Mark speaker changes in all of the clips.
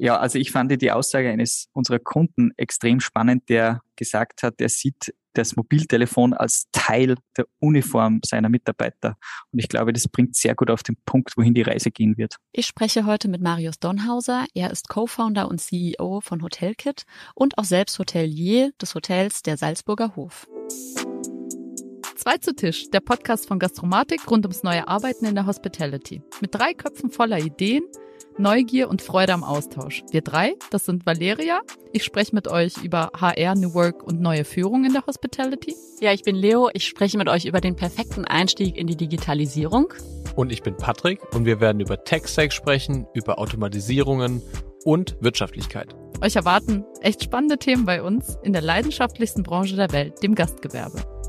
Speaker 1: Ja, also ich fand die Aussage eines unserer Kunden extrem spannend, der gesagt hat, er sieht das Mobiltelefon als Teil der Uniform seiner Mitarbeiter. Und ich glaube, das bringt sehr gut auf den Punkt, wohin die Reise gehen wird.
Speaker 2: Ich spreche heute mit Marius Donhauser. Er ist Co-Founder und CEO von Hotelkit und auch selbst Hotelier des Hotels der Salzburger Hof. Zwei zu Tisch, der Podcast von Gastromatik rund ums neue Arbeiten in der Hospitality. Mit drei Köpfen voller Ideen – Neugier und Freude am Austausch. Wir drei, das sind Valeria. Ich spreche mit euch über HR, New Work und neue Führung in der Hospitality.
Speaker 3: Ja, ich bin Leo. Ich spreche mit euch über den perfekten Einstieg in die Digitalisierung.
Speaker 4: Und ich bin Patrick und wir werden über Tech-Stack sprechen, über Automatisierungen und Wirtschaftlichkeit.
Speaker 2: Euch erwarten echt spannende Themen bei uns in der leidenschaftlichsten Branche der Welt, dem Gastgewerbe.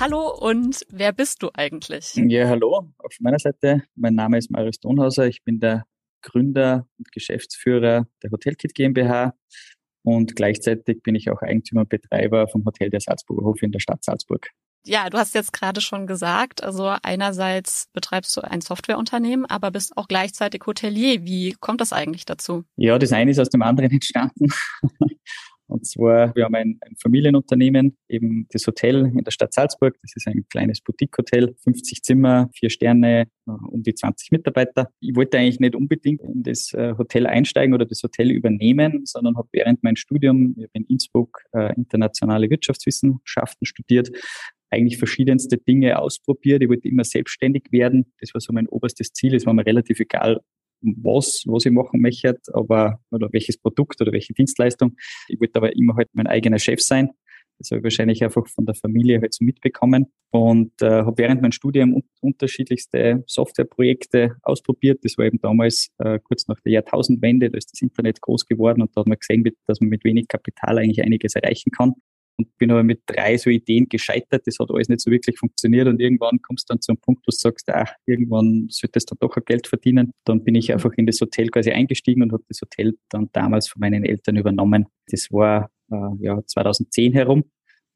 Speaker 2: Hallo und wer bist du eigentlich?
Speaker 1: Ja, hallo. Auf meiner Seite, mein Name ist Marius Donhauser. Ich bin der Gründer und Geschäftsführer der Hotelkit GmbH und gleichzeitig bin ich auch Eigentümer und Betreiber vom Hotel der Salzburger Hof in der Stadt Salzburg.
Speaker 2: Ja, du hast jetzt gerade schon gesagt, also einerseits betreibst du ein Softwareunternehmen, aber bist auch gleichzeitig Hotelier. Wie kommt das eigentlich dazu?
Speaker 1: Ja, das eine ist aus dem anderen entstanden. Und zwar, wir haben ein, ein, Familienunternehmen, eben das Hotel in der Stadt Salzburg. Das ist ein kleines Boutique-Hotel, 50 Zimmer, vier Sterne, äh, um die 20 Mitarbeiter. Ich wollte eigentlich nicht unbedingt in das äh, Hotel einsteigen oder das Hotel übernehmen, sondern habe während meinem Studium, ich habe in Innsbruck äh, internationale Wirtschaftswissenschaften studiert, eigentlich verschiedenste Dinge ausprobiert. Ich wollte immer selbstständig werden. Das war so mein oberstes Ziel. Es war mir relativ egal, was, was ich machen möchte, aber, oder welches Produkt oder welche Dienstleistung. Ich wollte aber immer halt mein eigener Chef sein. Das habe ich wahrscheinlich einfach von der Familie halt so mitbekommen und äh, habe während meinem Studium un unterschiedlichste Softwareprojekte ausprobiert. Das war eben damals äh, kurz nach der Jahrtausendwende, da ist das Internet groß geworden und da hat man gesehen, dass man mit wenig Kapital eigentlich einiges erreichen kann und bin aber mit drei so Ideen gescheitert. Das hat alles nicht so wirklich funktioniert und irgendwann kommst du dann zu einem Punkt, wo du sagst, ach, irgendwann solltest du doch ein Geld verdienen. Dann bin ich einfach in das Hotel quasi eingestiegen und habe das Hotel dann damals von meinen Eltern übernommen. Das war äh, ja 2010 herum.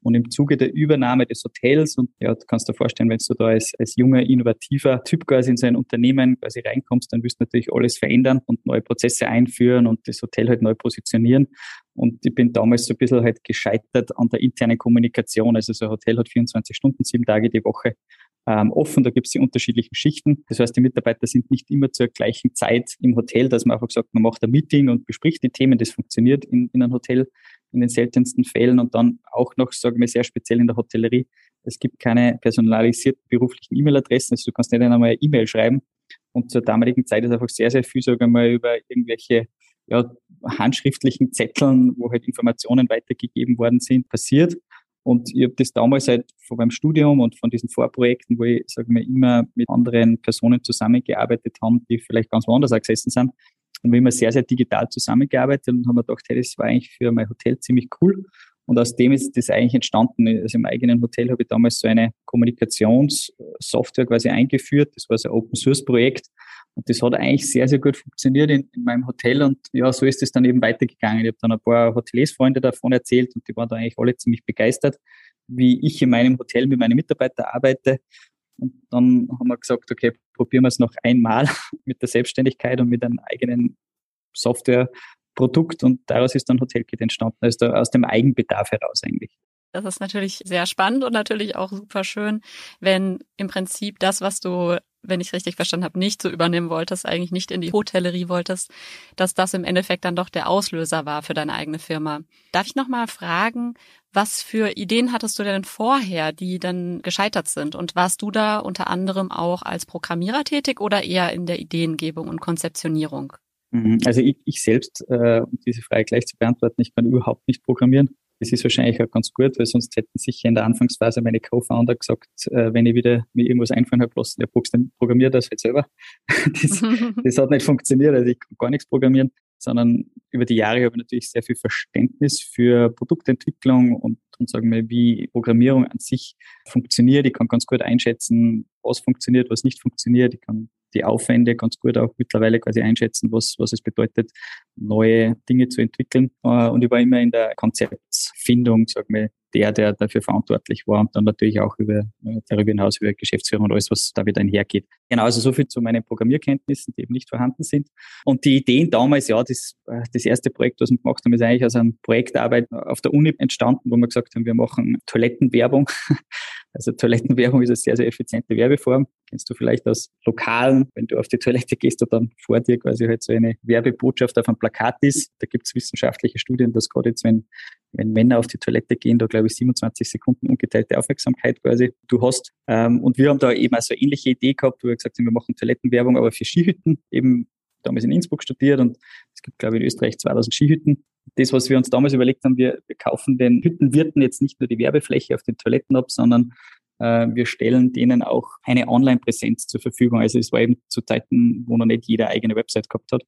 Speaker 1: Und im Zuge der Übernahme des Hotels, und ja, du kannst dir vorstellen, wenn du da als, als junger, innovativer Typ quasi in so ein Unternehmen quasi reinkommst, dann wirst du natürlich alles verändern und neue Prozesse einführen und das Hotel halt neu positionieren. Und ich bin damals so ein bisschen halt gescheitert an der internen Kommunikation. Also so ein Hotel hat 24 Stunden, sieben Tage die Woche ähm, offen. Da gibt es die unterschiedlichen Schichten. Das heißt, die Mitarbeiter sind nicht immer zur gleichen Zeit im Hotel, dass man einfach sagt, man macht ein Meeting und bespricht die Themen. Das funktioniert in, in einem Hotel in den seltensten Fällen und dann auch noch, sagen wir sehr speziell in der Hotellerie, es gibt keine personalisierten beruflichen E-Mail-Adressen, also du kannst nicht einmal eine E-Mail schreiben. Und zur damaligen Zeit ist einfach sehr, sehr viel, sagen wir mal, über irgendwelche ja, handschriftlichen Zetteln, wo halt Informationen weitergegeben worden sind, passiert. Und ich habe das damals halt von meinem Studium und von diesen Vorprojekten, wo ich, sage mal, immer mit anderen Personen zusammengearbeitet habe, die vielleicht ganz woanders auch gesessen sind, wir haben immer sehr, sehr digital zusammengearbeitet und haben mir gedacht, hey, das war eigentlich für mein Hotel ziemlich cool. Und aus dem ist das eigentlich entstanden. Also im eigenen Hotel habe ich damals so eine Kommunikationssoftware quasi eingeführt. Das war so ein Open Source Projekt. Und das hat eigentlich sehr, sehr gut funktioniert in, in meinem Hotel. Und ja, so ist es dann eben weitergegangen. Ich habe dann ein paar Hoteliers-Freunde davon erzählt und die waren da eigentlich alle ziemlich begeistert, wie ich in meinem Hotel mit meinen Mitarbeitern arbeite. Und dann haben wir gesagt, okay, probieren wir es noch einmal mit der Selbstständigkeit und mit einem eigenen Softwareprodukt. Und daraus ist dann Hotelkit entstanden, also aus dem Eigenbedarf heraus eigentlich.
Speaker 2: Das ist natürlich sehr spannend und natürlich auch super schön, wenn im Prinzip das, was du, wenn ich richtig verstanden habe, nicht so übernehmen wolltest, eigentlich nicht in die Hotellerie wolltest, dass das im Endeffekt dann doch der Auslöser war für deine eigene Firma. Darf ich nochmal fragen, was für Ideen hattest du denn vorher, die dann gescheitert sind? Und warst du da unter anderem auch als Programmierer tätig oder eher in der Ideengebung und Konzeptionierung?
Speaker 1: Mhm. Also ich, ich selbst, äh, um diese Frage gleich zu beantworten, ich kann überhaupt nicht programmieren. Das ist wahrscheinlich auch ganz gut, weil sonst hätten sicher in der Anfangsphase meine Co-Founder gesagt, äh, wenn ich wieder mir irgendwas einfallen habe lassen, der programmiert das halt selber. das, das hat nicht funktioniert, also ich kann gar nichts programmieren, sondern über die Jahre habe ich natürlich sehr viel Verständnis für Produktentwicklung und, und sagen wir, wie Programmierung an sich funktioniert. Ich kann ganz gut einschätzen, was funktioniert, was nicht funktioniert. Ich kann die Aufwände ganz gut auch mittlerweile quasi einschätzen, was, was es bedeutet, neue Dinge zu entwickeln. Äh, und ich war immer in der Konzeptfindung, sag mal, der, der dafür verantwortlich war und dann natürlich auch über, äh, darüber hinaus über Geschäftsführung und alles, was da wieder einhergeht. Genau, also so viel zu meinen Programmierkenntnissen, die eben nicht vorhanden sind. Und die Ideen damals, ja, das, äh, das erste Projekt, was wir gemacht haben, ist eigentlich aus einer Projektarbeit auf der Uni entstanden, wo wir gesagt haben, wir machen Toilettenwerbung. Also Toilettenwerbung ist eine sehr, sehr effiziente Werbeform. Kennst du vielleicht aus Lokalen, wenn du auf die Toilette gehst und dann vor dir quasi halt so eine Werbebotschaft auf einem Plakat ist. Da gibt es wissenschaftliche Studien, dass gerade jetzt, wenn wenn Männer auf die Toilette gehen, da glaube ich 27 Sekunden ungeteilte Aufmerksamkeit quasi du hast. Ähm, und wir haben da eben auch so eine ähnliche Idee gehabt, wo wir gesagt haben, wir machen Toilettenwerbung, aber für Skihütten, eben damals in Innsbruck studiert und es gibt, glaube ich, in Österreich 2000 Skihütten. Das, was wir uns damals überlegt haben, wir, wir kaufen den Hüttenwirten jetzt nicht nur die Werbefläche auf den Toiletten ab, sondern äh, wir stellen denen auch eine Online-Präsenz zur Verfügung. Also es war eben zu Zeiten, wo noch nicht jeder eigene Website gehabt hat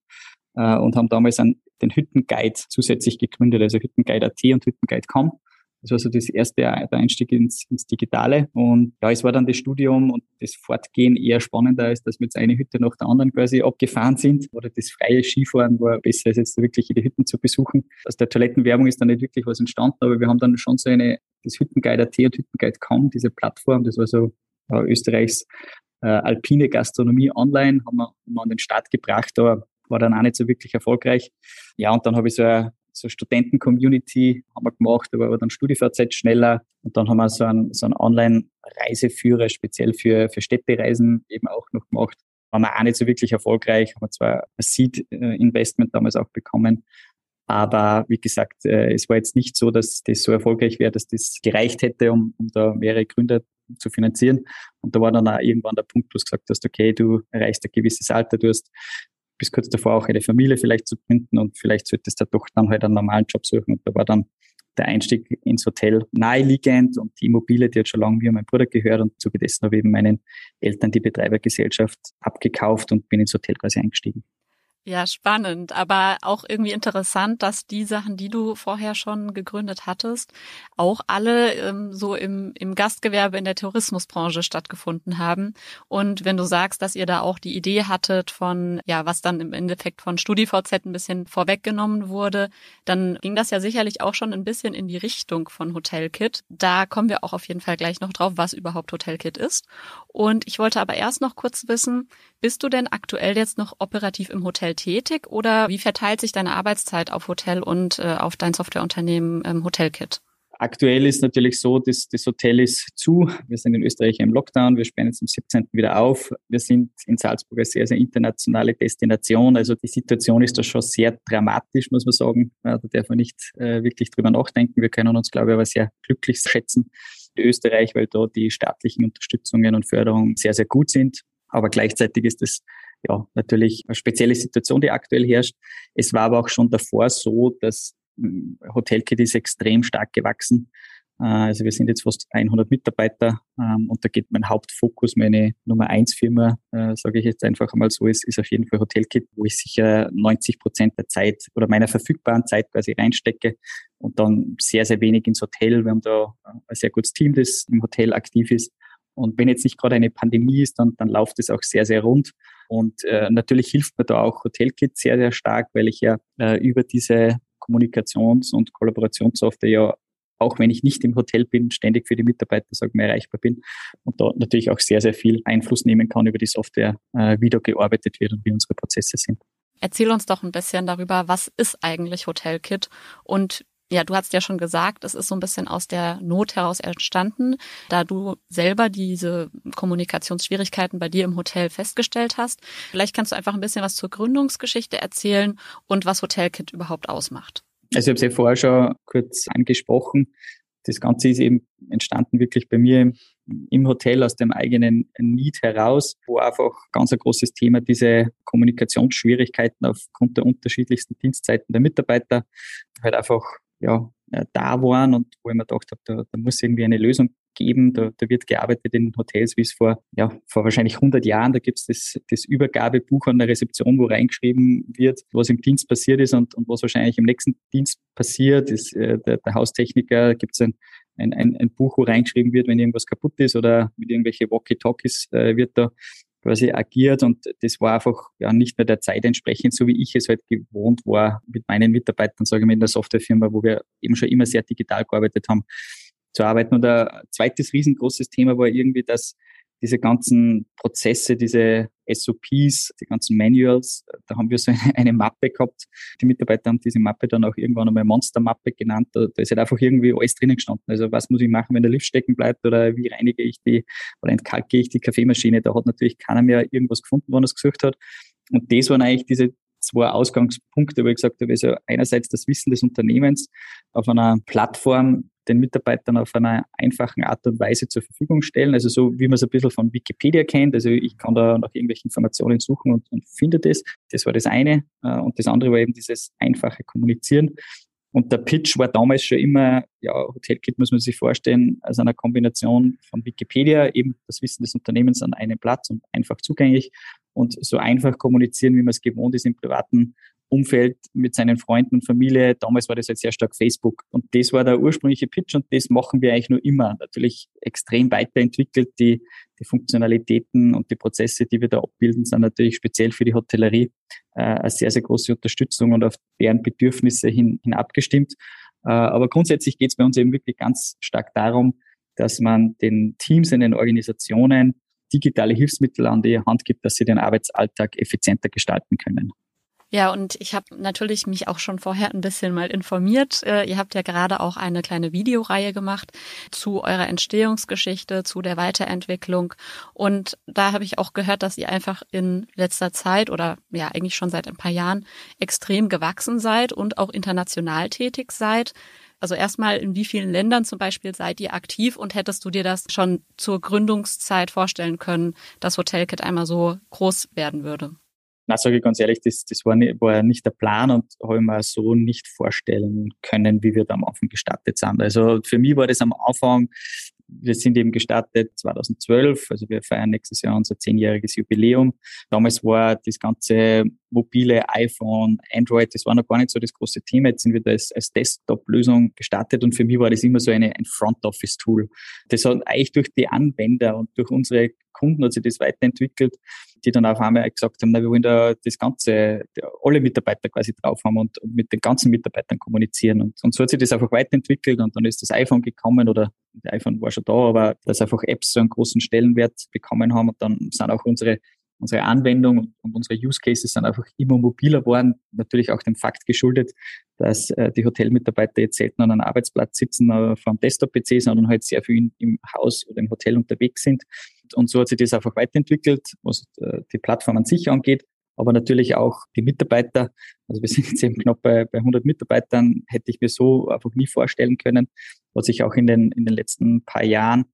Speaker 1: äh, und haben damals einen, den Hüttenguide zusätzlich gegründet, also Hüttenguide.at und Hüttenguide.com. Das war so das erste, der Einstieg ins, ins Digitale. Und ja, es war dann das Studium und das Fortgehen eher spannender, als dass wir jetzt eine Hütte nach der anderen quasi abgefahren sind. Oder das freie Skifahren war besser, als jetzt wirklich jede Hütten zu besuchen. Aus der Toilettenwerbung ist dann nicht wirklich was entstanden, aber wir haben dann schon so eine, das Hüttenguide.at und Hüttenguide.com, diese Plattform, das war so ja, Österreichs äh, alpine Gastronomie online, haben wir, haben wir an den Start gebracht, aber war dann auch nicht so wirklich erfolgreich. Ja, und dann habe ich so eine so Studenten-Community haben wir gemacht, aber dann StudiVZ schneller. Und dann haben wir so einen, so einen Online-Reiseführer speziell für, für Städtereisen eben auch noch gemacht. Waren wir auch nicht so wirklich erfolgreich, haben wir zwar ein Seed-Investment damals auch bekommen, aber wie gesagt, äh, es war jetzt nicht so, dass das so erfolgreich wäre, dass das gereicht hätte, um, um da mehrere Gründer zu finanzieren. Und da war dann auch irgendwann der Punkt, wo du gesagt hast, okay, du erreichst ein gewisses Alter, du hast bis kurz davor auch eine Familie vielleicht zu gründen und vielleicht solltest du doch dann halt einen normalen Job suchen. Und da war dann der Einstieg ins Hotel naheliegend und die Immobilie, die hat schon lange mir mein Bruder gehört und zuge dessen habe ich eben meinen Eltern die Betreibergesellschaft abgekauft und bin ins Hotel quasi eingestiegen.
Speaker 2: Ja, spannend, aber auch irgendwie interessant, dass die Sachen, die du vorher schon gegründet hattest, auch alle ähm, so im, im Gastgewerbe in der Tourismusbranche stattgefunden haben. Und wenn du sagst, dass ihr da auch die Idee hattet von, ja, was dann im Endeffekt von StudiVZ ein bisschen vorweggenommen wurde, dann ging das ja sicherlich auch schon ein bisschen in die Richtung von Hotelkit. Da kommen wir auch auf jeden Fall gleich noch drauf, was überhaupt Hotelkit ist. Und ich wollte aber erst noch kurz wissen, bist du denn aktuell jetzt noch operativ im Hotel tätig oder wie verteilt sich deine Arbeitszeit auf Hotel und äh, auf dein Softwareunternehmen ähm, Hotelkit?
Speaker 1: Aktuell ist natürlich so, dass das Hotel ist zu. Wir sind in Österreich im Lockdown. Wir sperren jetzt am 17. wieder auf. Wir sind in Salzburg eine sehr, sehr internationale Destination. Also die Situation ist da schon sehr dramatisch, muss man sagen. Da darf man nicht äh, wirklich drüber nachdenken. Wir können uns, glaube ich, aber sehr glücklich schätzen in Österreich, weil da die staatlichen Unterstützungen und Förderungen sehr, sehr gut sind. Aber gleichzeitig ist es ja natürlich eine spezielle Situation, die aktuell herrscht. Es war aber auch schon davor so, dass hm, Hotelkit ist extrem stark gewachsen. Äh, also wir sind jetzt fast 100 Mitarbeiter ähm, und da geht mein Hauptfokus, meine Nummer eins Firma, äh, sage ich jetzt einfach einmal so, ist, ist auf jeden Fall Hotelkit, wo ich sicher 90 Prozent der Zeit oder meiner verfügbaren Zeit quasi reinstecke und dann sehr, sehr wenig ins Hotel. Wir haben da ein sehr gutes Team, das im Hotel aktiv ist und wenn jetzt nicht gerade eine Pandemie ist, dann, dann läuft es auch sehr, sehr rund. Und äh, natürlich hilft mir da auch Hotelkit sehr, sehr stark, weil ich ja äh, über diese Kommunikations- und Kollaborationssoftware ja auch wenn ich nicht im Hotel bin, ständig für die Mitarbeiter sagen wir, erreichbar bin und da natürlich auch sehr, sehr viel Einfluss nehmen kann über die Software, äh, wie da gearbeitet wird und wie unsere Prozesse sind.
Speaker 2: Erzähl uns doch ein bisschen darüber, was ist eigentlich Hotelkit und ja, du hast ja schon gesagt, es ist so ein bisschen aus der Not heraus entstanden, da du selber diese Kommunikationsschwierigkeiten bei dir im Hotel festgestellt hast. Vielleicht kannst du einfach ein bisschen was zur Gründungsgeschichte erzählen und was Hotelkit überhaupt ausmacht.
Speaker 1: Also ich habe es ja vorher schon kurz angesprochen. Das Ganze ist eben entstanden wirklich bei mir im Hotel aus dem eigenen Need heraus, wo einfach ganz ein großes Thema diese Kommunikationsschwierigkeiten aufgrund der unterschiedlichsten Dienstzeiten der Mitarbeiter halt einfach ja, äh, da waren und wo ich mir gedacht habe, da, da muss irgendwie eine Lösung geben. Da, da wird gearbeitet in Hotels, wie es vor, ja, vor wahrscheinlich 100 Jahren, da gibt es das, das Übergabebuch an der Rezeption, wo reingeschrieben wird, was im Dienst passiert ist und, und was wahrscheinlich im nächsten Dienst passiert. Ist, äh, der, der Haustechniker gibt es ein, ein, ein, ein Buch, wo reingeschrieben wird, wenn irgendwas kaputt ist oder mit irgendwelche Walkie-Talkies äh, wird da quasi agiert und das war einfach ja nicht mehr der Zeit entsprechend, so wie ich es halt gewohnt war mit meinen Mitarbeitern, sage ich mal, in der Softwarefirma, wo wir eben schon immer sehr digital gearbeitet haben, zu arbeiten. Und ein zweites riesengroßes Thema war irgendwie, dass diese ganzen Prozesse, diese SOPs, die ganzen Manuals, da haben wir so eine, eine, Mappe gehabt. Die Mitarbeiter haben diese Mappe dann auch irgendwann einmal Monster-Mappe genannt. Da, da ist halt einfach irgendwie alles drinnen gestanden. Also was muss ich machen, wenn der Lift stecken bleibt oder wie reinige ich die oder entkalke ich die Kaffeemaschine. Da hat natürlich keiner mehr irgendwas gefunden, wo er es gesucht hat. Und das waren eigentlich diese zwei Ausgangspunkte, wo ich gesagt habe, also einerseits das Wissen des Unternehmens auf einer Plattform den Mitarbeitern auf einer einfachen Art und Weise zur Verfügung stellen. Also so wie man es ein bisschen von Wikipedia kennt. Also ich kann da nach irgendwelchen Informationen suchen und, und finde das. Das war das eine. Äh, und das andere war eben dieses einfache Kommunizieren. Und der Pitch war damals schon immer, ja, Hotelkit muss man sich vorstellen, als einer Kombination von Wikipedia, eben das Wissen des Unternehmens an einem Platz und einfach zugänglich und so einfach kommunizieren, wie man es gewohnt ist im privaten Umfeld mit seinen Freunden und Familie. Damals war das halt sehr stark Facebook. Und das war der ursprüngliche Pitch und das machen wir eigentlich nur immer. Natürlich extrem weiterentwickelt. Die, die Funktionalitäten und die Prozesse, die wir da abbilden, sind natürlich speziell für die Hotellerie äh, eine sehr, sehr große Unterstützung und auf deren Bedürfnisse hin, hin abgestimmt. Äh, aber grundsätzlich geht es bei uns eben wirklich ganz stark darum, dass man den Teams in den Organisationen digitale Hilfsmittel an die Hand gibt, dass sie den Arbeitsalltag effizienter gestalten können.
Speaker 2: Ja, und ich habe natürlich mich auch schon vorher ein bisschen mal informiert. Äh, ihr habt ja gerade auch eine kleine Videoreihe gemacht zu eurer Entstehungsgeschichte, zu der Weiterentwicklung. Und da habe ich auch gehört, dass ihr einfach in letzter Zeit oder ja eigentlich schon seit ein paar Jahren extrem gewachsen seid und auch international tätig seid. Also erstmal, in wie vielen Ländern zum Beispiel seid ihr aktiv und hättest du dir das schon zur Gründungszeit vorstellen können, dass Hotelkit einmal so groß werden würde?
Speaker 1: Na, sage ich ganz ehrlich, das, das war, nicht, war nicht der Plan und habe ich mir so nicht vorstellen können, wie wir da am Anfang gestartet sind. Also für mich war das am Anfang wir sind eben gestartet 2012, also wir feiern nächstes Jahr unser zehnjähriges Jubiläum. Damals war das ganze mobile iPhone, Android, das war noch gar nicht so das große Thema. Jetzt sind wir da als, als Desktop-Lösung gestartet und für mich war das immer so eine, ein Front-Office-Tool. Das hat eigentlich durch die Anwender und durch unsere Kunden hat sich das weiterentwickelt, die dann auf einmal gesagt haben, na, wir wollen da das Ganze, alle Mitarbeiter quasi drauf haben und, und mit den ganzen Mitarbeitern kommunizieren. Und, und so hat sich das einfach weiterentwickelt und dann ist das iPhone gekommen oder das iPhone war schon da, aber dass einfach Apps so einen großen Stellenwert bekommen haben und dann sind auch unsere unsere Anwendung und unsere Use Cases sind einfach immer mobiler geworden. Natürlich auch dem Fakt geschuldet, dass äh, die Hotelmitarbeiter jetzt selten an einem Arbeitsplatz sitzen äh, vor einem Desktop-PC, sondern halt sehr viel im Haus oder im Hotel unterwegs sind. Und so hat sich das einfach weiterentwickelt, was äh, die Plattform an sich angeht. Aber natürlich auch die Mitarbeiter. Also wir sind jetzt eben knapp bei, bei 100 Mitarbeitern. Hätte ich mir so einfach nie vorstellen können. Was sich auch in den, in den letzten paar Jahren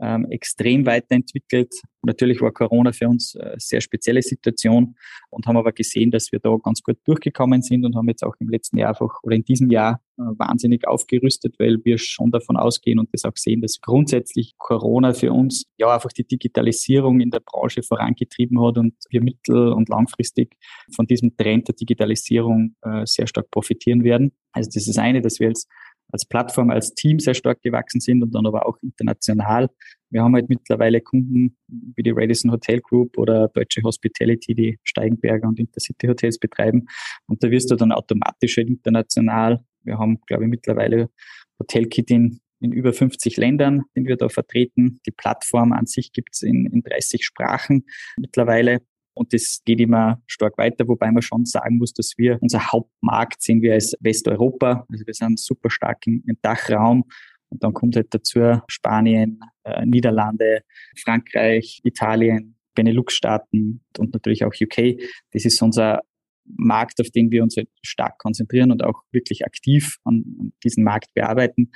Speaker 1: ähm, extrem weiterentwickelt. Natürlich war Corona für uns eine sehr spezielle Situation und haben aber gesehen, dass wir da ganz gut durchgekommen sind und haben jetzt auch im letzten Jahr einfach oder in diesem Jahr äh, wahnsinnig aufgerüstet, weil wir schon davon ausgehen und das auch sehen, dass grundsätzlich Corona für uns ja einfach die Digitalisierung in der Branche vorangetrieben hat und wir mittel- und langfristig von diesem Trend der Digitalisierung äh, sehr stark profitieren werden. Also das ist eine, dass wir jetzt als Plattform, als Team sehr stark gewachsen sind und dann aber auch international. Wir haben halt mittlerweile Kunden wie die Radisson Hotel Group oder Deutsche Hospitality, die Steigenberger und Intercity Hotels betreiben. Und da wirst du dann automatisch halt international. Wir haben, glaube ich, mittlerweile Hotelkit in, in über 50 Ländern, den wir da vertreten. Die Plattform an sich gibt's in, in 30 Sprachen mittlerweile. Und das geht immer stark weiter, wobei man schon sagen muss, dass wir, unser Hauptmarkt sehen wir als Westeuropa. Also wir sind super stark im, im Dachraum. Und dann kommt halt dazu Spanien, äh, Niederlande, Frankreich, Italien, Benelux-Staaten und natürlich auch UK. Das ist unser Markt, auf den wir uns halt stark konzentrieren und auch wirklich aktiv an diesen Markt bearbeiten.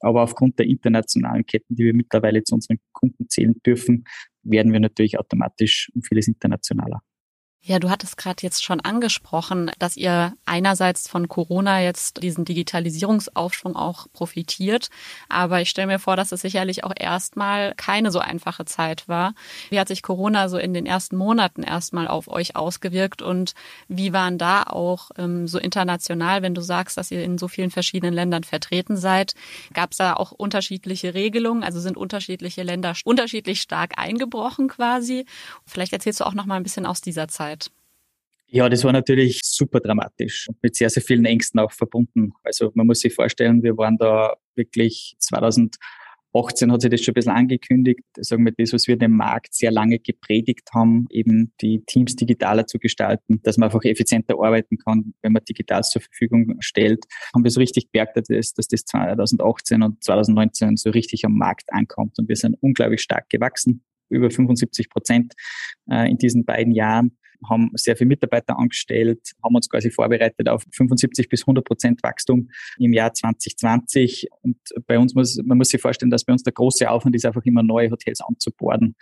Speaker 1: Aber aufgrund der internationalen Ketten, die wir mittlerweile zu unseren Kunden zählen dürfen, werden wir natürlich automatisch um vieles internationaler.
Speaker 2: Ja, du hattest gerade jetzt schon angesprochen, dass ihr einerseits von Corona jetzt diesen Digitalisierungsaufschwung auch profitiert. Aber ich stelle mir vor, dass es sicherlich auch erstmal keine so einfache Zeit war. Wie hat sich Corona so in den ersten Monaten erstmal auf euch ausgewirkt und wie waren da auch ähm, so international, wenn du sagst, dass ihr in so vielen verschiedenen Ländern vertreten seid? Gab es da auch unterschiedliche Regelungen? Also sind unterschiedliche Länder unterschiedlich stark eingebrochen quasi? Vielleicht erzählst du auch noch mal ein bisschen aus dieser Zeit.
Speaker 1: Ja, das war natürlich super dramatisch und mit sehr, sehr vielen Ängsten auch verbunden. Also man muss sich vorstellen, wir waren da wirklich 2018 hat sich das schon ein bisschen angekündigt, sagen wir das, was wir dem Markt sehr lange gepredigt haben, eben die Teams digitaler zu gestalten, dass man einfach effizienter arbeiten kann, wenn man digital zur Verfügung stellt. Haben wir so richtig gemerkt, dass, das 2018 und 2019 so richtig am Markt ankommt und wir sind unglaublich stark gewachsen, über 75 Prozent äh, in diesen beiden Jahren haben sehr viele Mitarbeiter angestellt, haben uns quasi vorbereitet auf 75 bis 100 Prozent Wachstum im Jahr 2020. Und bei uns muss, man muss sich vorstellen, dass bei uns der große Aufwand ist, einfach immer neue Hotels anzuborden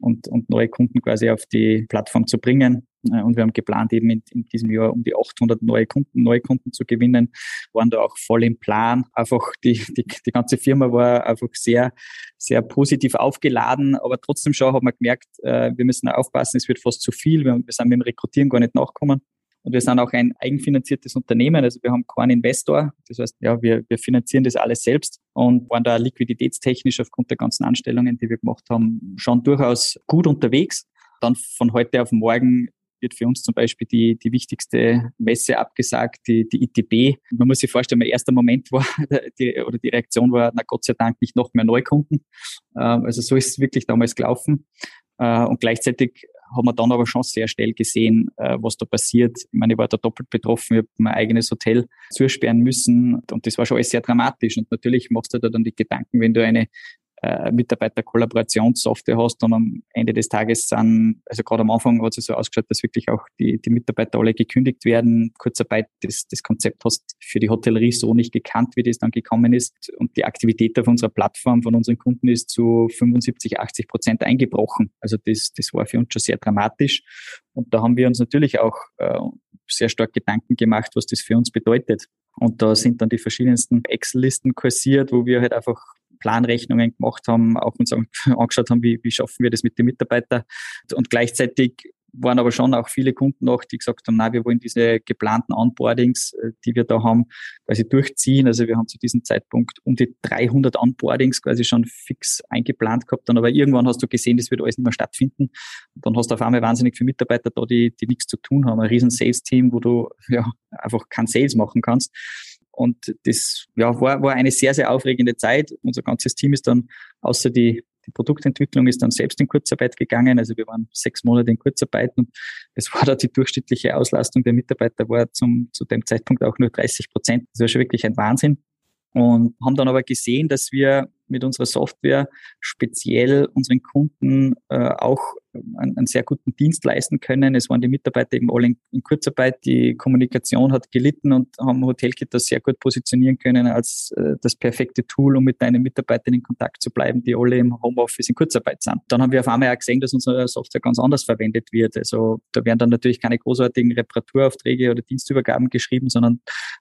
Speaker 1: und, und neue Kunden quasi auf die Plattform zu bringen. Äh, und wir haben geplant, eben in, in, diesem Jahr um die 800 neue Kunden, neue Kunden zu gewinnen, waren da auch voll im Plan. Einfach die, die, die ganze Firma war einfach sehr, sehr positiv aufgeladen, aber trotzdem schon haben wir gemerkt, äh, wir müssen aufpassen, es wird fast zu viel. Wir, wir sind mit dem Rekrutieren gar nicht nachgekommen. Und wir sind auch ein eigenfinanziertes Unternehmen, also wir haben keinen Investor. Das heißt, ja, wir, wir finanzieren das alles selbst und waren da liquiditätstechnisch aufgrund der ganzen Anstellungen, die wir gemacht haben, schon durchaus gut unterwegs. Dann von heute auf morgen wird für uns zum Beispiel die, die wichtigste Messe abgesagt, die, die ITB. Man muss sich vorstellen, mein erster Moment war, die, oder die Reaktion war, na Gott sei Dank nicht noch mehr Neukunden. Ähm, also so ist es wirklich damals gelaufen. Äh, und gleichzeitig haben wir dann aber schon sehr schnell gesehen, äh, was da passiert. Ich meine, ich war da doppelt betroffen, ich habe mein eigenes Hotel zusperren müssen und das war schon alles sehr dramatisch. Und natürlich machst du da dann die Gedanken, wenn du eine äh, Mitarbeiter-Kollaborationssoftware hast und am Ende des Tages sind, also gerade am Anfang hat es so ausgeschaut, dass wirklich auch die, die Mitarbeiter alle gekündigt werden. Kurzarbeit, das, das Konzept hast für die Hotellerie so nicht gekannt, wie das dann gekommen ist. Und die Aktivität auf unserer Plattform von unseren Kunden ist zu 75, 80 Prozent eingebrochen. Also das, das war für uns schon sehr dramatisch. Und da haben wir uns natürlich auch äh, sehr stark Gedanken gemacht, was das für uns bedeutet. Und da sind dann die verschiedensten Excel-Listen kursiert, wo wir halt einfach Planrechnungen gemacht haben, auch uns angeschaut haben, wie, wie schaffen wir das mit den Mitarbeitern. Und gleichzeitig waren aber schon auch viele Kunden noch, die gesagt haben, na, wir wollen diese geplanten Onboardings, äh, die wir da haben, quasi durchziehen. Also wir haben zu diesem Zeitpunkt um die 300 Onboardings quasi schon fix eingeplant gehabt. Dann aber irgendwann hast du gesehen, das wird alles nicht mehr stattfinden. Und dann hast du auf einmal wahnsinnig viele Mitarbeiter da, die, die nichts zu tun haben. Ein riesen Sales-Team, wo du ja einfach kein Sales machen kannst. Und das ja, war, war eine sehr, sehr aufregende Zeit. Unser ganzes Team ist dann, außer die, die Produktentwicklung, ist dann selbst in Kurzarbeit gegangen. Also wir waren sechs Monate in Kurzarbeit und es war da die durchschnittliche Auslastung der Mitarbeiter war zum, zu dem Zeitpunkt auch nur 30 Prozent. Das war schon wirklich ein Wahnsinn. Und haben dann aber gesehen, dass wir mit unserer Software speziell unseren Kunden äh, auch einen, einen, sehr guten Dienst leisten können. Es waren die Mitarbeiter eben alle in, in Kurzarbeit. Die Kommunikation hat gelitten und haben Hotelkit das sehr gut positionieren können als äh, das perfekte Tool, um mit deinen Mitarbeitern in Kontakt zu bleiben, die alle im Homeoffice in Kurzarbeit sind. Dann haben wir auf einmal auch gesehen, dass unsere Software ganz anders verwendet wird. Also da werden dann natürlich keine großartigen Reparaturaufträge oder Dienstübergaben geschrieben, sondern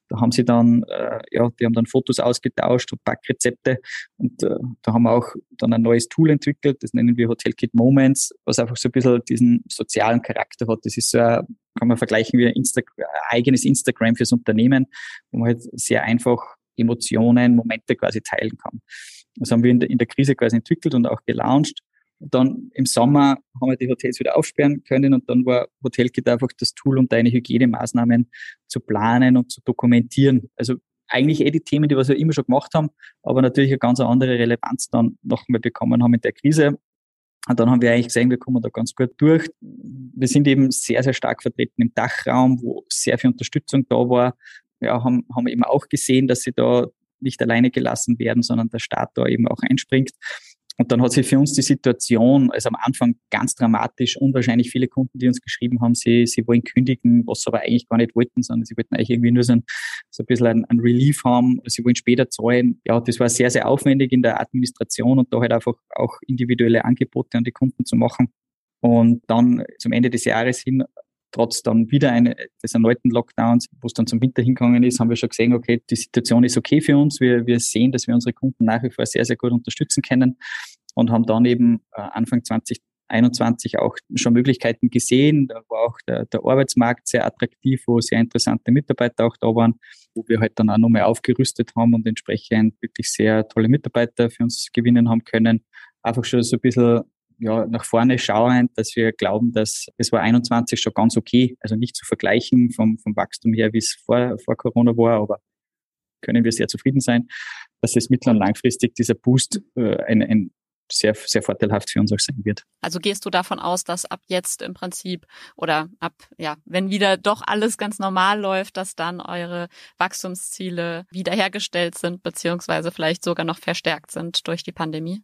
Speaker 1: da haben sie dann, äh, ja, die haben dann Fotos ausgetauscht und Backrezepte und äh, da haben wir auch dann ein neues Tool entwickelt, das nennen wir Hotelkit Moments, was einfach so ein bisschen diesen sozialen Charakter hat. Das ist so kann man vergleichen wie ein, Insta eigenes Instagram fürs Unternehmen, wo man halt sehr einfach Emotionen, Momente quasi teilen kann. Das haben wir in der, in der Krise quasi entwickelt und auch gelauncht. dann im Sommer haben wir die Hotels wieder aufsperren können und dann war Hotelkit einfach das Tool, um deine Hygienemaßnahmen zu planen und zu dokumentieren. Also eigentlich eh die Themen, die wir so immer schon gemacht haben, aber natürlich eine ganz andere Relevanz dann nochmal bekommen haben in der Krise. Und dann haben wir eigentlich gesehen, wir kommen da ganz gut durch. Wir sind eben sehr, sehr stark vertreten im Dachraum, wo sehr viel Unterstützung da war. Ja, haben, haben eben auch gesehen, dass sie da nicht alleine gelassen werden, sondern der Staat da eben auch einspringt. Und dann hat sich für uns die Situation, also am Anfang ganz dramatisch, unwahrscheinlich viele Kunden, die uns geschrieben haben, sie, sie wollen kündigen, was sie aber eigentlich gar nicht wollten, sondern sie wollten eigentlich irgendwie nur so ein, so ein bisschen ein, ein Relief haben, sie wollen später zahlen. Ja, das war sehr, sehr aufwendig in der Administration und da halt einfach auch individuelle Angebote an die Kunden zu machen. Und dann zum Ende des Jahres hin trotz dann wieder eine, des erneuten Lockdowns, wo es dann zum Winter hingegangen ist, haben wir schon gesehen, okay, die Situation ist okay für uns. Wir, wir sehen, dass wir unsere Kunden nach wie vor sehr, sehr gut unterstützen können und haben dann eben äh, Anfang 2021 auch schon Möglichkeiten gesehen. Da war auch der, der Arbeitsmarkt sehr attraktiv, wo sehr interessante Mitarbeiter auch da waren, wo wir halt dann auch nochmal aufgerüstet haben und entsprechend wirklich sehr tolle Mitarbeiter für uns gewinnen haben können. Einfach schon so ein bisschen ja, nach vorne schauend, dass wir glauben, dass es war 21 schon ganz okay, also nicht zu vergleichen vom, vom Wachstum her, wie es vor, vor Corona war, aber können wir sehr zufrieden sein, dass es mittel- und langfristig dieser Boost äh, ein, ein sehr, sehr vorteilhaft für uns auch sein wird.
Speaker 2: Also gehst du davon aus, dass ab jetzt im Prinzip oder ab, ja, wenn wieder doch alles ganz normal läuft, dass dann eure Wachstumsziele wiederhergestellt sind, beziehungsweise vielleicht sogar noch verstärkt sind durch die Pandemie?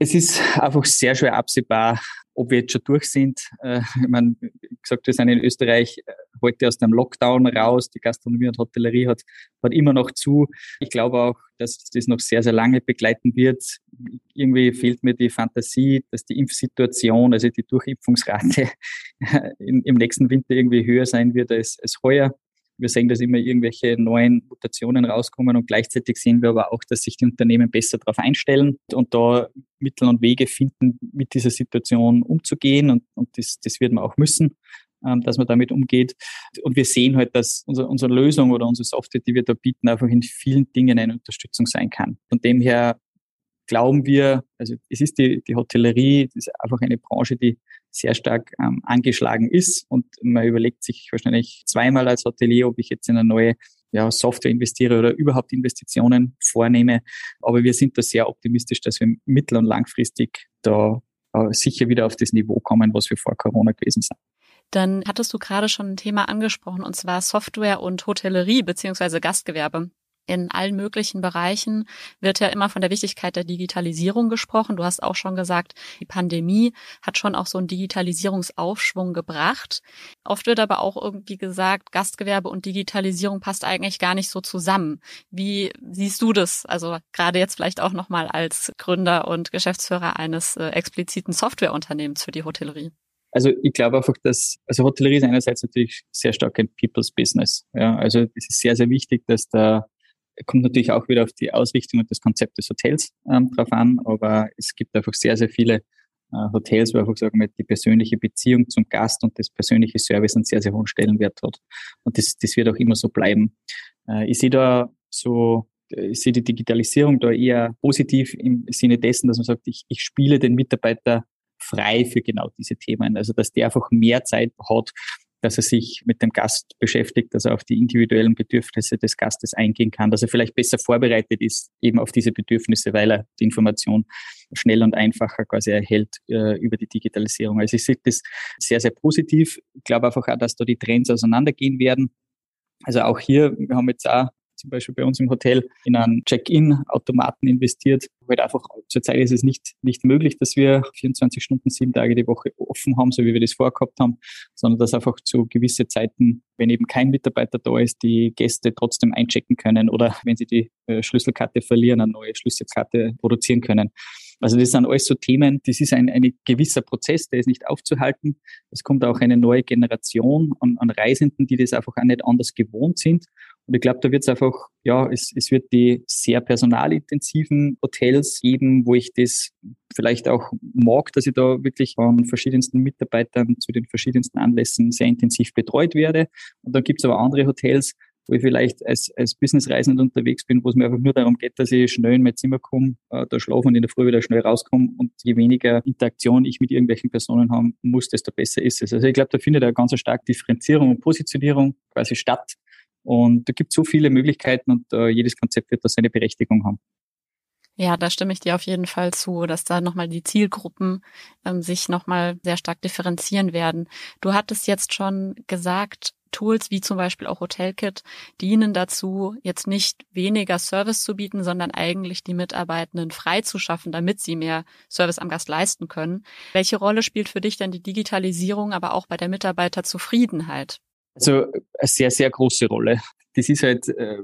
Speaker 1: Es ist einfach sehr schwer absehbar, ob wir jetzt schon durch sind. Äh, ich meine, wie gesagt, wir sind in Österreich äh, heute aus dem Lockdown raus. Die Gastronomie und Hotellerie hat, hat immer noch zu. Ich glaube auch, dass das noch sehr, sehr lange begleiten wird. Irgendwie fehlt mir die Fantasie, dass die Impfsituation, also die Durchimpfungsrate im nächsten Winter irgendwie höher sein wird als, als heuer. Wir sehen, dass immer irgendwelche neuen Mutationen rauskommen und gleichzeitig sehen wir aber auch, dass sich die Unternehmen besser darauf einstellen und da Mittel und Wege finden, mit dieser Situation umzugehen und, und das, das wird man auch müssen, ähm, dass man damit umgeht. Und wir sehen halt, dass unsere, unsere Lösung oder unsere Software, die wir da bieten, einfach in vielen Dingen eine Unterstützung sein kann. Von dem her glauben wir, also es ist die, die Hotellerie, das ist einfach eine Branche, die sehr stark ähm, angeschlagen ist und man überlegt sich wahrscheinlich zweimal als Hotelier, ob ich jetzt in eine neue ja, Software investiere oder überhaupt Investitionen vornehme. Aber wir sind da sehr optimistisch, dass wir mittel- und langfristig da äh, sicher wieder auf das Niveau kommen, was wir vor Corona gewesen sind.
Speaker 2: Dann hattest du gerade schon ein Thema angesprochen, und zwar Software und Hotellerie beziehungsweise Gastgewerbe in allen möglichen Bereichen wird ja immer von der Wichtigkeit der Digitalisierung gesprochen. Du hast auch schon gesagt, die Pandemie hat schon auch so einen Digitalisierungsaufschwung gebracht. Oft wird aber auch irgendwie gesagt, Gastgewerbe und Digitalisierung passt eigentlich gar nicht so zusammen. Wie siehst du das? Also gerade jetzt vielleicht auch nochmal als Gründer und Geschäftsführer eines äh, expliziten Softwareunternehmens für die Hotellerie.
Speaker 1: Also ich glaube einfach, dass, also Hotellerie ist einerseits natürlich sehr stark ein People's Business. Ja, also es ist sehr, sehr wichtig, dass da kommt natürlich auch wieder auf die Ausrichtung und das Konzept des Hotels ähm, drauf an, aber es gibt einfach sehr, sehr viele äh, Hotels, wo einfach sagen wir, die persönliche Beziehung zum Gast und das persönliche Service einen sehr, sehr hohen Stellenwert hat. Und das, das wird auch immer so bleiben. Äh, ich sehe da so, ich sehe die Digitalisierung da eher positiv im Sinne dessen, dass man sagt, ich, ich spiele den Mitarbeiter frei für genau diese Themen. Also dass der einfach mehr Zeit hat, dass er sich mit dem Gast beschäftigt, dass er auf die individuellen Bedürfnisse des Gastes eingehen kann, dass er vielleicht besser vorbereitet ist eben auf diese Bedürfnisse, weil er die Information schnell und einfacher quasi erhält äh, über die Digitalisierung. Also ich sehe das sehr, sehr positiv. Ich glaube einfach auch, dass da die Trends auseinandergehen werden. Also auch hier, wir haben jetzt auch zum Beispiel bei uns im Hotel in einen Check-in-Automaten investiert. Weil einfach zurzeit ist es nicht, nicht möglich, dass wir 24 Stunden, sieben Tage die Woche offen haben, so wie wir das vorgehabt haben, sondern dass einfach zu gewisse Zeiten, wenn eben kein Mitarbeiter da ist, die Gäste trotzdem einchecken können oder wenn sie die äh, Schlüsselkarte verlieren, eine neue Schlüsselkarte produzieren können. Also das sind alles so Themen, das ist ein, ein gewisser Prozess, der ist nicht aufzuhalten. Es kommt auch eine neue Generation an, an Reisenden, die das einfach auch nicht anders gewohnt sind. Und ich glaube, da wird es einfach, ja, es, es wird die sehr personalintensiven Hotels geben, wo ich das vielleicht auch mag, dass ich da wirklich von verschiedensten Mitarbeitern zu den verschiedensten Anlässen sehr intensiv betreut werde. Und dann gibt es aber andere Hotels, wo ich vielleicht als, als Businessreisender unterwegs bin, wo es mir einfach nur darum geht, dass ich schnell in mein Zimmer komme, äh, da schlafe und in der Früh wieder schnell rauskomme und je weniger Interaktion ich mit irgendwelchen Personen haben muss, desto besser ist es. Also ich glaube, da findet eine ganz starke Differenzierung und Positionierung quasi statt. Und da gibt es so viele Möglichkeiten und äh, jedes Konzept wird da seine Berechtigung haben.
Speaker 2: Ja, da stimme ich dir auf jeden Fall zu, dass da nochmal die Zielgruppen ähm, sich nochmal sehr stark differenzieren werden. Du hattest jetzt schon gesagt, Tools wie zum Beispiel auch Hotelkit dienen dazu, jetzt nicht weniger Service zu bieten, sondern eigentlich die Mitarbeitenden frei zu schaffen, damit sie mehr Service am Gast leisten können. Welche Rolle spielt für dich denn die Digitalisierung, aber auch bei der Mitarbeiterzufriedenheit?
Speaker 1: Also eine sehr, sehr große Rolle. Das ist halt, äh,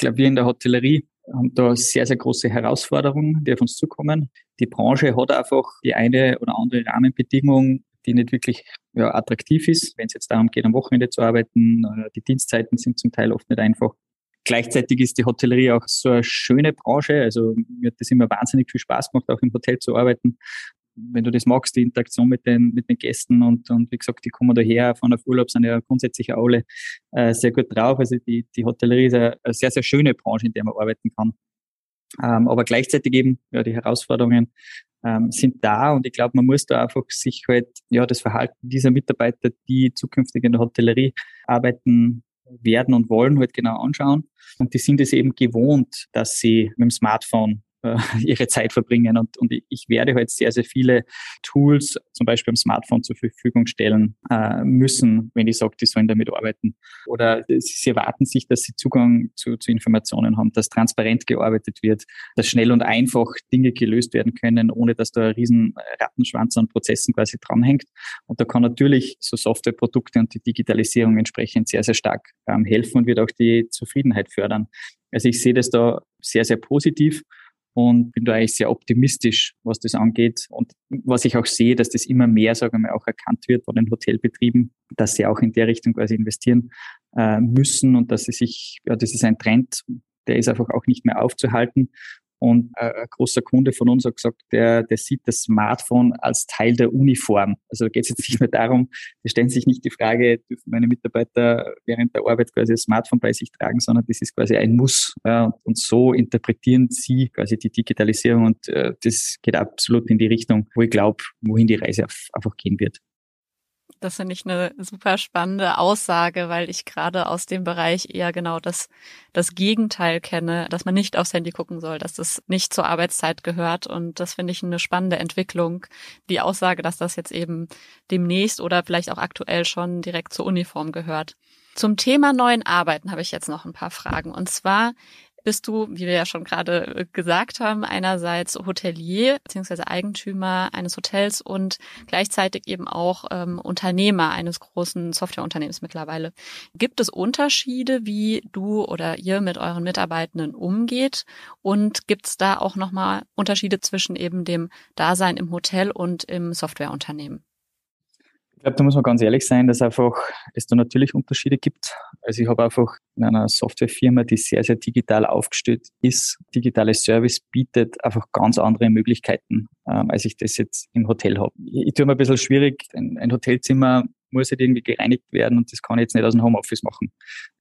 Speaker 1: wir in der Hotellerie haben da sehr, sehr große Herausforderungen, die auf uns zukommen. Die Branche hat einfach die eine oder andere Rahmenbedingung, die nicht wirklich ja, attraktiv ist, wenn es jetzt darum geht, am Wochenende zu arbeiten. Äh, die Dienstzeiten sind zum Teil oft nicht einfach. Gleichzeitig ist die Hotellerie auch so eine schöne Branche. Also mir hat das immer wahnsinnig viel Spaß gemacht, auch im Hotel zu arbeiten. Wenn du das magst, die Interaktion mit den, mit den Gästen und, und wie gesagt, die kommen daher von auf Urlaub, sind ja grundsätzlich alle äh, sehr gut drauf. Also die, die Hotellerie ist eine, sehr, sehr schöne Branche, in der man arbeiten kann. Ähm, aber gleichzeitig eben, ja, die Herausforderungen ähm, sind da und ich glaube, man muss da einfach sich halt, ja, das Verhalten dieser Mitarbeiter, die zukünftig in der Hotellerie arbeiten werden und wollen, halt genau anschauen. Und die sind es eben gewohnt, dass sie mit dem Smartphone äh, ihre Zeit verbringen. Und, und ich werde halt sehr, sehr viele Tools, zum Beispiel am Smartphone, zur Verfügung stellen äh, müssen, wenn ich sage, die sollen damit arbeiten. Oder sie erwarten sich, dass sie Zugang zu, zu Informationen haben, dass transparent gearbeitet wird, dass schnell und einfach Dinge gelöst werden können, ohne dass da ein riesen Rattenschwanz an Prozessen quasi dranhängt. Und da kann natürlich so Softwareprodukte und die Digitalisierung entsprechend sehr, sehr stark ähm, helfen und wird auch die Zufriedenheit fördern. Also ich sehe das da sehr, sehr positiv und bin da eigentlich sehr optimistisch, was das angeht. Und was ich auch sehe, dass das immer mehr, sagen wir mal, auch erkannt wird von den Hotelbetrieben, dass sie auch in der Richtung quasi investieren äh, müssen und dass sie sich, ja, das ist ein Trend, der ist einfach auch nicht mehr aufzuhalten. Und äh, ein großer Kunde von uns hat gesagt, der, der sieht das Smartphone als Teil der Uniform. Also da geht es jetzt nicht mehr darum, die stellen sich nicht die Frage, dürfen meine Mitarbeiter während der Arbeit quasi das Smartphone bei sich tragen, sondern das ist quasi ein Muss. Und so interpretieren sie quasi die Digitalisierung und äh, das geht absolut in die Richtung, wo ich glaube, wohin die Reise einfach gehen wird.
Speaker 2: Das finde ich eine super spannende Aussage, weil ich gerade aus dem Bereich eher genau das, das Gegenteil kenne, dass man nicht aufs Handy gucken soll, dass das nicht zur Arbeitszeit gehört. Und das finde ich eine spannende Entwicklung. Die Aussage, dass das jetzt eben demnächst oder vielleicht auch aktuell schon direkt zur Uniform gehört. Zum Thema neuen Arbeiten habe ich jetzt noch ein paar Fragen. Und zwar, bist du, wie wir ja schon gerade äh, gesagt haben, einerseits Hotelier bzw. Eigentümer eines Hotels und gleichzeitig eben auch ähm, Unternehmer eines großen Softwareunternehmens mittlerweile. Gibt es Unterschiede, wie du oder ihr mit euren Mitarbeitenden umgeht? Und gibt es da auch nochmal Unterschiede zwischen eben dem Dasein im Hotel und im Softwareunternehmen?
Speaker 1: Ich glaube, da muss man ganz ehrlich sein, dass einfach es da natürlich Unterschiede gibt. Also ich habe einfach in einer Softwarefirma, die sehr, sehr digital aufgestellt ist, digitale Service bietet einfach ganz andere Möglichkeiten, ähm, als ich das jetzt im Hotel habe. Ich, ich tue mir ein bisschen schwierig, ein, ein Hotelzimmer muss halt irgendwie gereinigt werden und das kann ich jetzt nicht aus dem Homeoffice machen.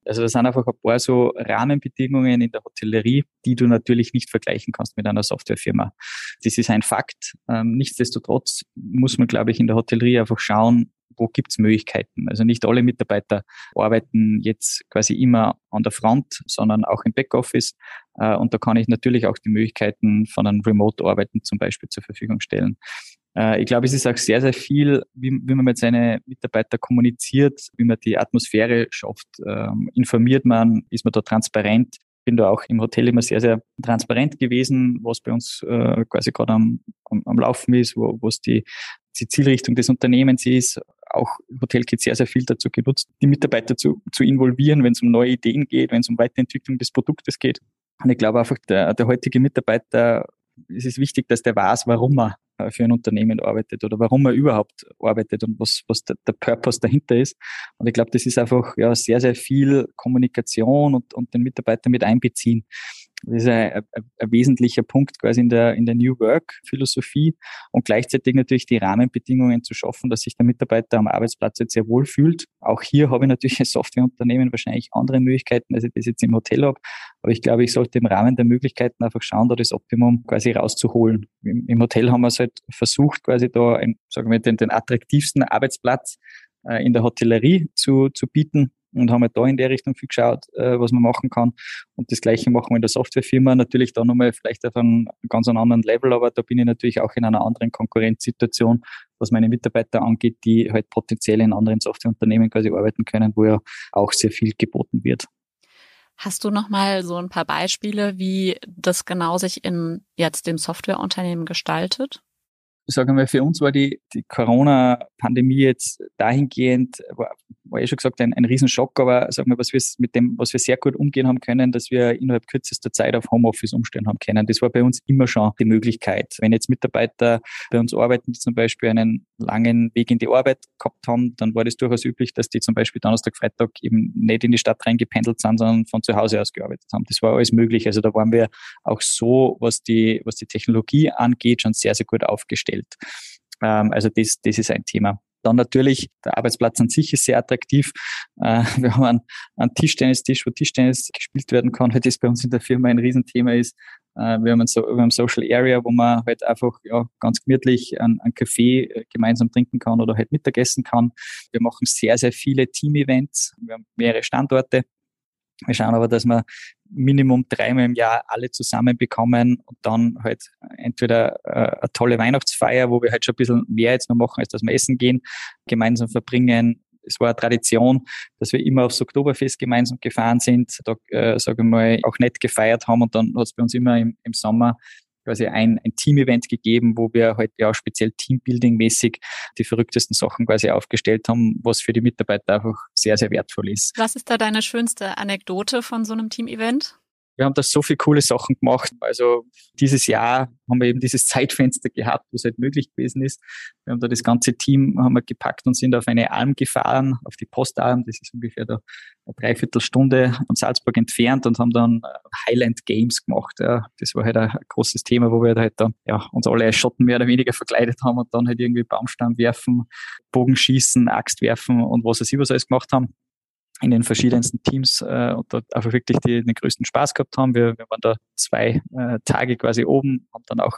Speaker 1: Also das sind einfach ein paar so Rahmenbedingungen in der Hotellerie, die du natürlich nicht vergleichen kannst mit einer Softwarefirma. Das ist ein Fakt. Ähm, nichtsdestotrotz muss man, glaube ich, in der Hotellerie einfach schauen, wo gibt's Möglichkeiten. Also nicht alle Mitarbeiter arbeiten jetzt quasi immer an der Front, sondern auch im Backoffice. Äh, und da kann ich natürlich auch die Möglichkeiten von einem Remote-Arbeiten zum Beispiel zur Verfügung stellen. Äh, ich glaube, es ist auch sehr, sehr viel, wie, wie man mit seinen Mitarbeitern kommuniziert, wie man die Atmosphäre schafft. Ähm, informiert man, ist man da transparent? bin da auch im Hotel immer sehr, sehr transparent gewesen, was bei uns äh, quasi gerade am, am, am Laufen ist, wo es die, die Zielrichtung des Unternehmens ist. Auch Hotelkit sehr, sehr viel dazu genutzt, die Mitarbeiter zu, zu involvieren, wenn es um neue Ideen geht, wenn es um Weiterentwicklung des Produktes geht. Und ich glaube einfach, der, der heutige Mitarbeiter, es ist wichtig, dass der weiß, warum er äh, für ein Unternehmen arbeitet oder warum er überhaupt arbeitet und was, was der, der Purpose dahinter ist. Und ich glaube, das ist einfach ja, sehr, sehr viel Kommunikation und, und den Mitarbeiter mit einbeziehen. Das ist ein, ein, ein, wesentlicher Punkt quasi in der, in der New Work Philosophie und gleichzeitig natürlich die Rahmenbedingungen zu schaffen, dass sich der Mitarbeiter am Arbeitsplatz jetzt sehr wohl fühlt. Auch hier habe ich natürlich ein Softwareunternehmen wahrscheinlich andere Möglichkeiten, als ich das jetzt im Hotel habe. Aber ich glaube, ich sollte im Rahmen der Möglichkeiten einfach schauen, da das Optimum quasi rauszuholen. Im, im Hotel haben wir es halt versucht, quasi da, ein, sagen wir, den, den attraktivsten Arbeitsplatz äh, in der Hotellerie zu, zu bieten und haben halt da in der Richtung viel geschaut, äh, was man machen kann. Und das Gleiche machen wir in der Softwarefirma. Natürlich da nochmal vielleicht auf einem ganz anderen Level, aber da bin ich natürlich auch in einer anderen Konkurrenzsituation, was meine Mitarbeiter angeht, die halt potenziell in anderen Softwareunternehmen quasi arbeiten können, wo ja auch sehr viel geboten wird.
Speaker 2: Hast du noch mal so ein paar Beispiele, wie das genau sich in jetzt dem Softwareunternehmen gestaltet?
Speaker 1: Sagen wir, für uns war die, die Corona-Pandemie jetzt dahingehend, war, war eh schon gesagt, ein, ein Riesenschock, aber sagen wir, was wir mit dem, was wir sehr gut umgehen haben können, dass wir innerhalb kürzester Zeit auf Homeoffice umstellen haben können. Das war bei uns immer schon die Möglichkeit. Wenn jetzt Mitarbeiter bei uns arbeiten, die zum Beispiel einen langen Weg in die Arbeit gehabt haben, dann war das durchaus üblich, dass die zum Beispiel Donnerstag, Freitag eben nicht in die Stadt reingependelt sind, sondern von zu Hause aus gearbeitet haben. Das war alles möglich. Also da waren wir auch so, was die, was die Technologie angeht, schon sehr, sehr gut aufgestellt. Ähm, also das, das ist ein Thema. Dann natürlich, der Arbeitsplatz an sich ist sehr attraktiv. Wir haben einen, einen Tischtennistisch, wo Tischtennis gespielt werden kann, weil das bei uns in der Firma ein Riesenthema ist. Äh, wir haben, so, Social Area, wo man halt einfach ja, ganz gemütlich einen, einen Kaffee äh, gemeinsam trinken kann oder halt Mittagessen kann. Wir machen sehr, sehr viele Team-Events. Wir haben mehrere Standorte. Wir schauen aber, dass wir Minimum dreimal im Jahr alle zusammen bekommen und dann halt entweder äh, eine tolle Weihnachtsfeier, wo wir halt schon ein bisschen mehr jetzt noch machen, als dass wir essen gehen, gemeinsam verbringen. Es war eine Tradition, dass wir immer aufs Oktoberfest gemeinsam gefahren sind, da, äh, sage ich mal, auch nett gefeiert haben und dann hat es bei uns immer im, im Sommer quasi ein, ein Team-Event gegeben, wo wir halt ja speziell Teambuilding-mäßig die verrücktesten Sachen quasi aufgestellt haben, was für die Mitarbeiter einfach sehr, sehr wertvoll ist.
Speaker 2: Was ist da deine schönste Anekdote von so einem Team-Event?
Speaker 1: Wir haben da so viele coole Sachen gemacht. Also dieses Jahr haben wir eben dieses Zeitfenster gehabt, wo es halt möglich gewesen ist. Wir haben da das ganze Team haben wir gepackt und sind auf eine Alm gefahren, auf die Postalm. Das ist ungefähr da eine Dreiviertelstunde von Salzburg entfernt und haben dann Highland Games gemacht. Ja, das war halt ein großes Thema, wo wir halt dann ja, uns alle als Schotten mehr oder weniger verkleidet haben und dann halt irgendwie Baumstamm werfen, Bogenschießen, Axt werfen und was weiß ich was alles gemacht haben in den verschiedensten Teams äh, und dort einfach wirklich die, den größten Spaß gehabt haben. Wir, wir waren da zwei äh, Tage quasi oben, haben dann auch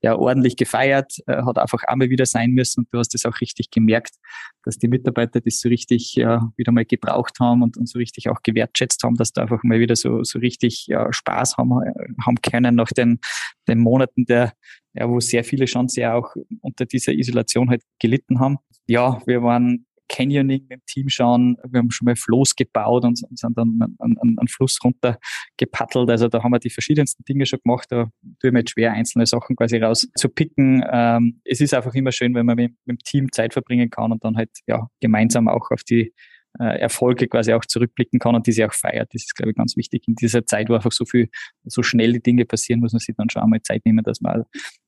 Speaker 1: ja, ordentlich gefeiert, äh, hat einfach einmal wieder sein müssen und du hast das auch richtig gemerkt, dass die Mitarbeiter das so richtig ja, wieder mal gebraucht haben und, und so richtig auch gewertschätzt haben, dass da einfach mal wieder so, so richtig ja, Spaß haben, äh, haben können nach den, den Monaten der ja, wo sehr viele schon sehr auch unter dieser Isolation halt gelitten haben. Ja, wir waren Canyoning mit dem Team schauen. Wir haben schon mal Floß gebaut und, sind dann an, an, an Fluss runter gepaddelt. Also da haben wir die verschiedensten Dinge schon gemacht. Da tue ich mir jetzt schwer, einzelne Sachen quasi rauszupicken. Ähm, es ist einfach immer schön, wenn man mit, mit dem Team Zeit verbringen kann und dann halt ja gemeinsam auch auf die äh, Erfolge quasi auch zurückblicken kann und diese auch feiert. Das ist, glaube ich, ganz wichtig. In dieser Zeit, wo einfach so viel, so schnell die Dinge passieren, muss man sich dann schon einmal Zeit nehmen, dass man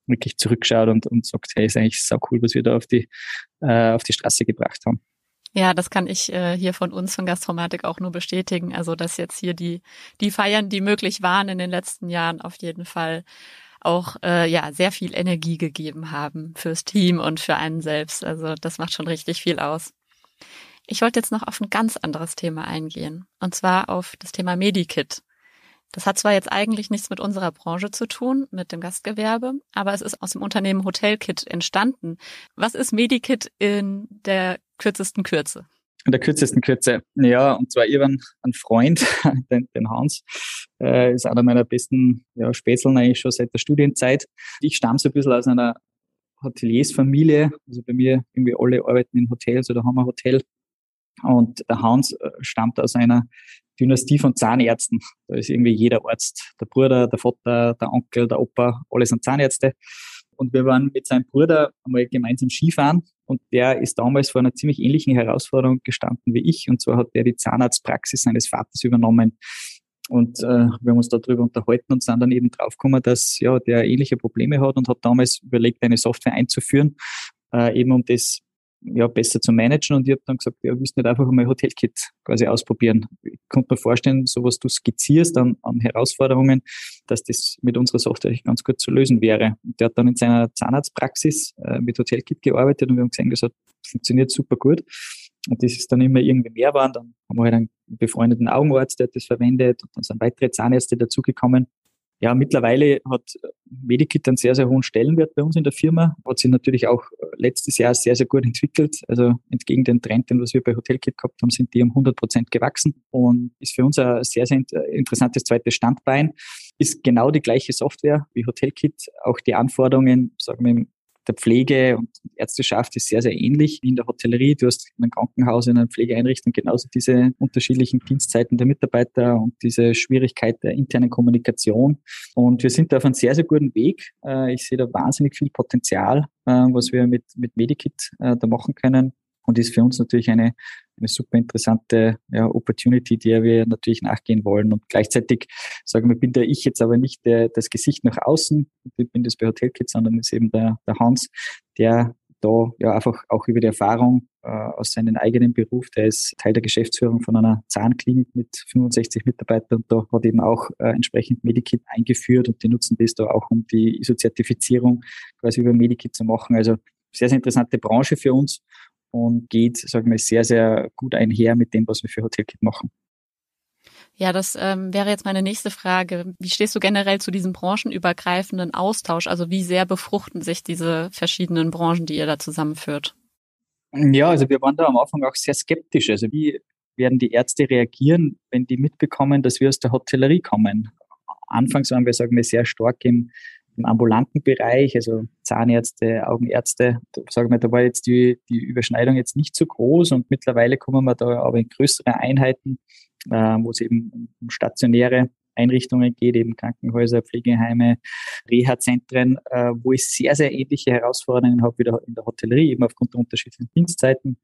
Speaker 1: wirklich zurückschaut und, und sagt, hey, ist eigentlich so cool, was wir da auf die, äh, auf die Straße gebracht haben.
Speaker 2: Ja, das kann ich äh, hier von uns von Gastromatik auch nur bestätigen. Also, dass jetzt hier die, die Feiern, die möglich waren in den letzten Jahren, auf jeden Fall auch äh, ja sehr viel Energie gegeben haben fürs Team und für einen selbst. Also das macht schon richtig viel aus. Ich wollte jetzt noch auf ein ganz anderes Thema eingehen, und zwar auf das Thema Medikit. Das hat zwar jetzt eigentlich nichts mit unserer Branche zu tun, mit dem Gastgewerbe, aber es ist aus dem Unternehmen Hotelkit entstanden. Was ist Medikit in der kürzesten Kürze?
Speaker 1: In der kürzesten Kürze, ja, und zwar ich ein, Freund, den, den Hans, äh, ist einer meiner besten ja, Spätzeln eigentlich schon seit der Studienzeit. Ich stamme so ein bisschen aus einer Hoteliersfamilie, also bei mir irgendwie alle arbeiten in Hotels oder haben ein Hotel und der Hans äh, stammt aus einer Dynastie von Zahnärzten. Da ist irgendwie jeder Arzt, der Bruder, der Vater, der Onkel, der Opa, alle sind Zahnärzte. Und wir waren mit seinem Bruder einmal gemeinsam Skifahren und der ist damals vor einer ziemlich ähnlichen Herausforderung gestanden wie ich. Und zwar hat er die Zahnarztpraxis seines Vaters übernommen. Und äh, wir haben uns darüber unterhalten und sind dann eben draufgekommen, dass ja der ähnliche Probleme hat und hat damals überlegt, eine Software einzuführen, äh, eben um das ja, besser zu managen. Und ich habe dann gesagt, ja, willst du nicht einfach mal Hotelkit quasi ausprobieren? Ich konnte mir vorstellen, so was du skizzierst an, an Herausforderungen, dass das mit unserer Software ganz gut zu lösen wäre. Und der hat dann in seiner Zahnarztpraxis äh, mit Hotelkit gearbeitet und wir haben gesehen, das hat funktioniert super gut. Und das ist dann immer irgendwie mehr waren. Dann haben wir halt einen befreundeten Augenarzt, der hat das verwendet und dann sind weitere Zahnärzte dazugekommen. Ja, mittlerweile hat Medikit einen sehr, sehr hohen Stellenwert bei uns in der Firma. Hat sich natürlich auch letztes Jahr sehr, sehr gut entwickelt. Also entgegen den Trend, den was wir bei Hotelkit gehabt haben, sind die um 100 Prozent gewachsen und ist für uns ein sehr, sehr interessantes zweites Standbein. Ist genau die gleiche Software wie Hotelkit. Auch die Anforderungen, sagen wir, der Pflege und Ärzteschaft ist sehr, sehr ähnlich wie in der Hotellerie. Du hast in einem Krankenhaus, in einer Pflegeeinrichtung genauso diese unterschiedlichen Dienstzeiten der Mitarbeiter und diese Schwierigkeit der internen Kommunikation. Und wir sind da auf einem sehr, sehr guten Weg. Äh, ich sehe da wahnsinnig viel Potenzial, äh, was wir mit, mit Medikit äh, da machen können und ist für uns natürlich eine, eine super interessante ja, Opportunity, der wir natürlich nachgehen wollen. Und gleichzeitig sagen wir, bin da ich jetzt aber nicht der, das Gesicht nach außen, ich bin das bei Hotelkids, sondern ist eben der, der Hans, der da ja einfach auch über die Erfahrung äh, aus seinem eigenen Beruf, der ist Teil der Geschäftsführung von einer Zahnklinik mit 65 Mitarbeitern und da hat eben auch äh, entsprechend Medikit eingeführt und die nutzen das da auch, um die ISO-Zertifizierung quasi über Medikit zu machen. Also sehr, sehr interessante Branche für uns und geht, sagen wir, sehr, sehr gut einher mit dem, was wir für Hotelkit machen.
Speaker 2: Ja, das ähm, wäre jetzt meine nächste Frage. Wie stehst du generell zu diesem branchenübergreifenden Austausch? Also wie sehr befruchten sich diese verschiedenen Branchen, die ihr da zusammenführt?
Speaker 1: Ja, also wir waren da am Anfang auch sehr skeptisch. Also wie werden die Ärzte reagieren, wenn die mitbekommen, dass wir aus der Hotellerie kommen? Anfangs waren wir, sagen wir, sehr stark im, im ambulanten Bereich, also Zahnärzte, Augenärzte. Sagen wir, da war jetzt die, die Überschneidung jetzt nicht so groß und mittlerweile kommen wir da aber in größere Einheiten äh, wo es eben um stationäre Einrichtungen geht, eben Krankenhäuser, Pflegeheime, Reha-Zentren, äh, wo ich sehr, sehr ähnliche Herausforderungen habe wie in der Hotellerie, eben aufgrund der unterschiedlichen Dienstzeiten,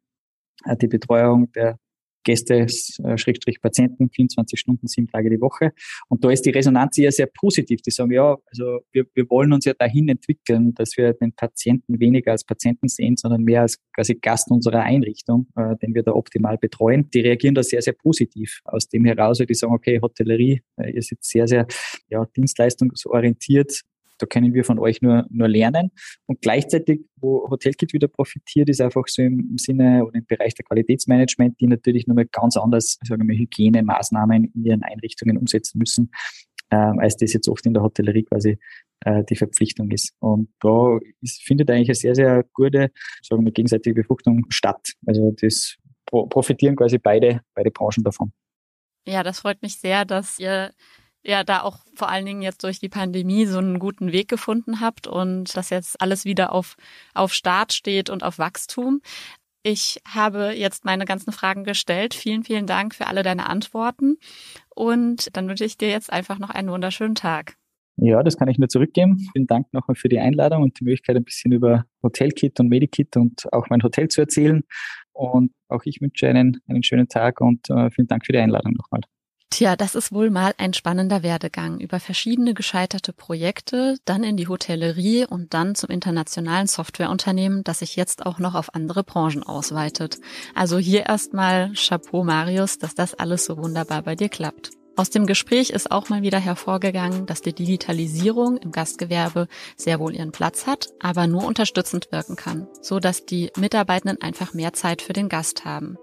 Speaker 1: äh, die Betreuung der Gäste, äh, Schrägstrich Patienten, 24 Stunden, sieben Tage die Woche. Und da ist die Resonanz eher sehr positiv. Die sagen, ja, also wir, wir wollen uns ja dahin entwickeln, dass wir den Patienten weniger als Patienten sehen, sondern mehr als quasi Gast unserer Einrichtung, äh, den wir da optimal betreuen. Die reagieren da sehr, sehr positiv aus dem heraus, weil die sagen, okay, Hotellerie, äh, ihr seid sehr, sehr ja, dienstleistungsorientiert, da können wir von euch nur, nur lernen. Und gleichzeitig, wo Hotelkit wieder profitiert, ist einfach so im, Sinne oder im Bereich der Qualitätsmanagement, die natürlich nochmal ganz anders, sagen wir, Hygienemaßnahmen in ihren Einrichtungen umsetzen müssen, ähm, als das jetzt oft in der Hotellerie quasi äh, die Verpflichtung ist. Und da ist, findet eigentlich eine sehr, sehr gute, sagen wir, gegenseitige Befruchtung statt. Also das profitieren quasi beide, beide Branchen davon.
Speaker 2: Ja, das freut mich sehr, dass ihr ja da auch vor allen Dingen jetzt durch die Pandemie so einen guten Weg gefunden habt und dass jetzt alles wieder auf, auf Start steht und auf Wachstum. Ich habe jetzt meine ganzen Fragen gestellt. Vielen, vielen Dank für alle deine Antworten. Und dann wünsche ich dir jetzt einfach noch einen wunderschönen Tag.
Speaker 1: Ja, das kann ich nur zurückgeben. Vielen Dank nochmal für die Einladung und die Möglichkeit, ein bisschen über Hotelkit und Medikit und auch mein Hotel zu erzählen. Und auch ich wünsche einen, einen schönen Tag und äh, vielen Dank für die Einladung nochmal.
Speaker 3: Tja, das ist wohl mal ein spannender Werdegang über verschiedene gescheiterte Projekte, dann in die Hotellerie und dann zum internationalen Softwareunternehmen, das sich jetzt auch noch auf andere Branchen ausweitet. Also hier erstmal Chapeau Marius, dass das alles so wunderbar bei dir klappt. Aus dem Gespräch ist auch mal wieder hervorgegangen, dass die Digitalisierung im Gastgewerbe sehr wohl ihren Platz hat, aber nur unterstützend wirken kann, so dass die Mitarbeitenden einfach mehr Zeit für den Gast haben.